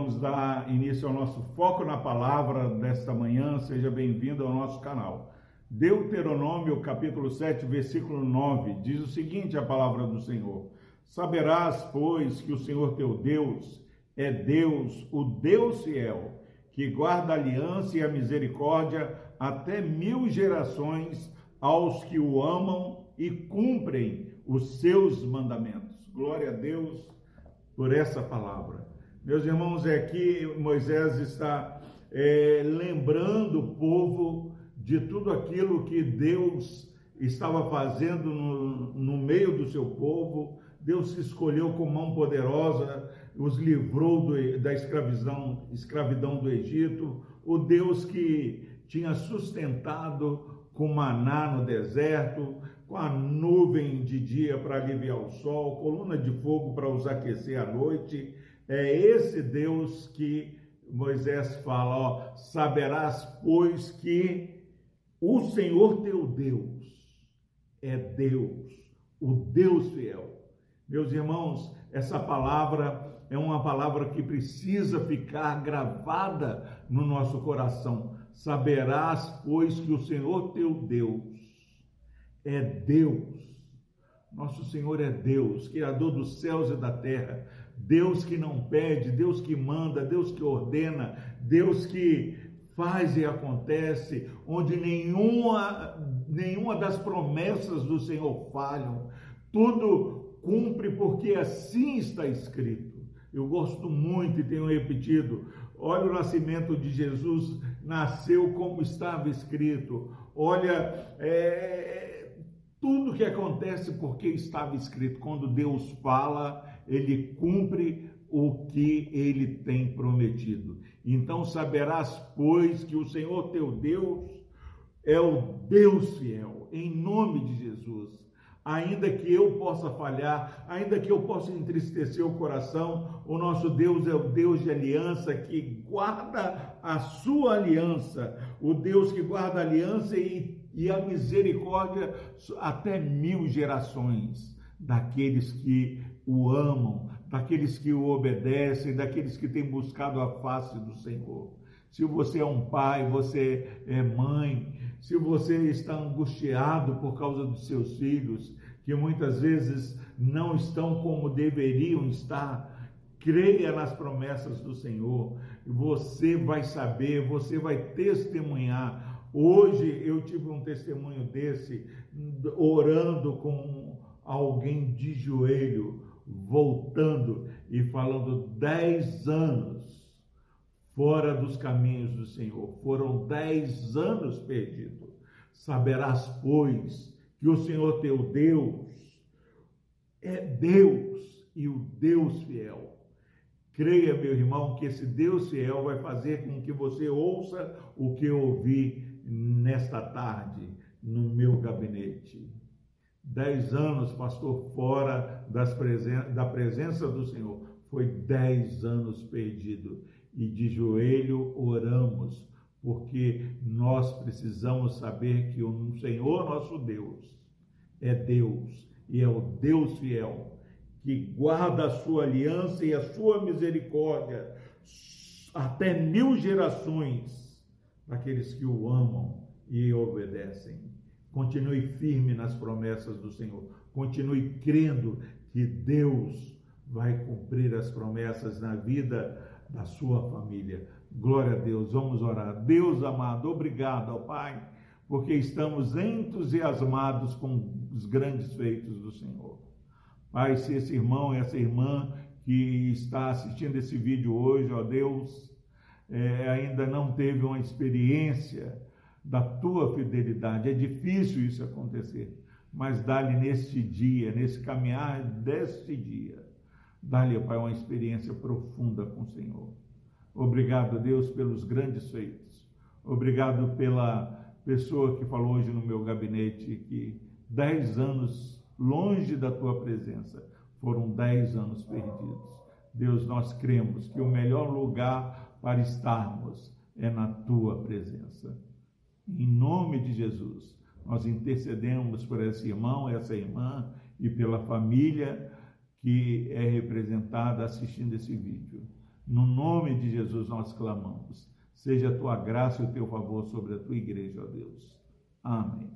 vamos dar início ao nosso foco na palavra desta manhã. Seja bem-vindo ao nosso canal. Deuteronômio, capítulo 7, versículo 9, diz o seguinte: a palavra do Senhor: Saberás, pois, que o Senhor teu Deus é Deus, o Deus fiel, que guarda a aliança e a misericórdia até mil gerações aos que o amam e cumprem os seus mandamentos. Glória a Deus por essa palavra. Meus irmãos, é aqui Moisés está é, lembrando o povo de tudo aquilo que Deus estava fazendo no, no meio do seu povo. Deus se escolheu com mão poderosa, os livrou do, da escravidão, escravidão do Egito, o Deus que tinha sustentado com maná no deserto, com a nuvem de dia para aliviar o sol, coluna de fogo para os aquecer à noite. É esse Deus que Moisés fala, ó, saberás, pois, que o Senhor teu Deus é Deus, o Deus fiel. Meus irmãos, essa palavra é uma palavra que precisa ficar gravada no nosso coração. Saberás, pois, que o Senhor teu Deus é Deus. Nosso Senhor é Deus, Criador dos céus e da terra. Deus que não pede, Deus que manda, Deus que ordena, Deus que faz e acontece, onde nenhuma, nenhuma das promessas do Senhor falham. Tudo cumpre porque assim está escrito. Eu gosto muito e tenho repetido. Olha o nascimento de Jesus, nasceu como estava escrito. Olha, é, tudo que acontece porque estava escrito. Quando Deus fala, ele cumpre o que ele tem prometido. Então saberás, pois, que o Senhor teu Deus é o Deus fiel, em nome de Jesus. Ainda que eu possa falhar, ainda que eu possa entristecer o coração, o nosso Deus é o Deus de aliança que guarda a sua aliança, o Deus que guarda a aliança e e a misericórdia até mil gerações daqueles que o amam, daqueles que o obedecem, daqueles que têm buscado a face do Senhor. Se você é um pai, você é mãe, se você está angustiado por causa dos seus filhos, que muitas vezes não estão como deveriam estar, creia nas promessas do Senhor. Você vai saber, você vai testemunhar Hoje eu tive um testemunho desse, orando com alguém de joelho, voltando e falando dez anos fora dos caminhos do Senhor. Foram dez anos perdidos. Saberás, pois, que o Senhor teu Deus é Deus e o Deus fiel. Creia, meu irmão, que esse Deus fiel vai fazer com que você ouça o que eu ouvi nesta tarde no meu gabinete. Dez anos, pastor, fora presen da presença do Senhor. Foi dez anos perdido. E de joelho oramos, porque nós precisamos saber que o Senhor nosso Deus é Deus e é o Deus fiel, que guarda a sua aliança e a sua misericórdia até mil gerações daqueles que o amam e obedecem. Continue firme nas promessas do Senhor. Continue crendo que Deus vai cumprir as promessas na vida da sua família. Glória a Deus. Vamos orar. Deus amado, obrigado ao Pai, porque estamos entusiasmados com os grandes feitos do Senhor. Pai, se esse irmão, essa irmã que está assistindo esse vídeo hoje, ó Deus, é, ainda não teve uma experiência da tua fidelidade. É difícil isso acontecer, mas dá-lhe neste dia, nesse caminhar deste dia, dá-lhe, Pai, uma experiência profunda com o Senhor. Obrigado, Deus, pelos grandes feitos. Obrigado pela pessoa que falou hoje no meu gabinete que dez anos longe da tua presença foram dez anos perdidos. Deus, nós cremos que o melhor lugar para estarmos é na tua presença. Em nome de Jesus, nós intercedemos por esse irmão, essa irmã e pela família que é representada assistindo esse vídeo. No nome de Jesus nós clamamos. Seja a tua graça e o teu favor sobre a tua igreja, ó Deus. Amém.